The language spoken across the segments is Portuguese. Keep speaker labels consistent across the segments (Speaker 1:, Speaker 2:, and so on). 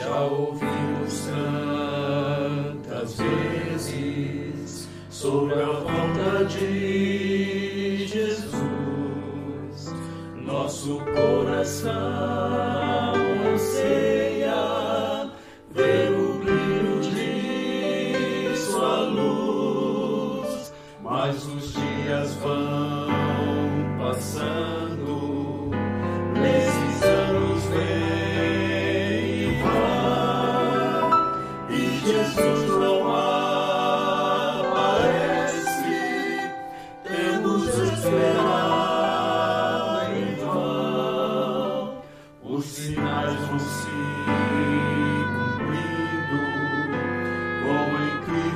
Speaker 1: Já ouvimos tantas vezes sobre a volta de Jesus, nosso coração anseia ver o brilho de sua luz.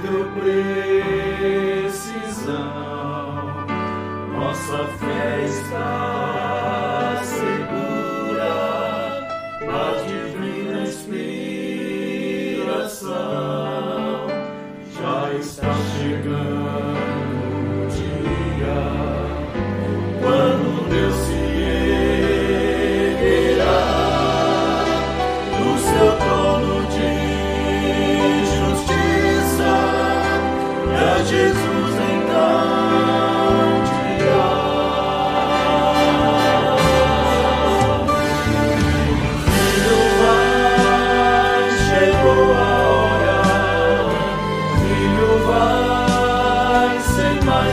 Speaker 1: muito precisão, nossa fé está.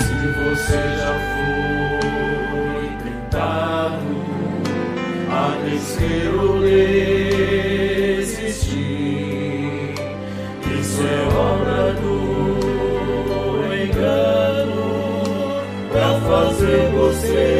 Speaker 1: Se você já foi tentado a descer ou desistir, isso é obra do engano para fazer você.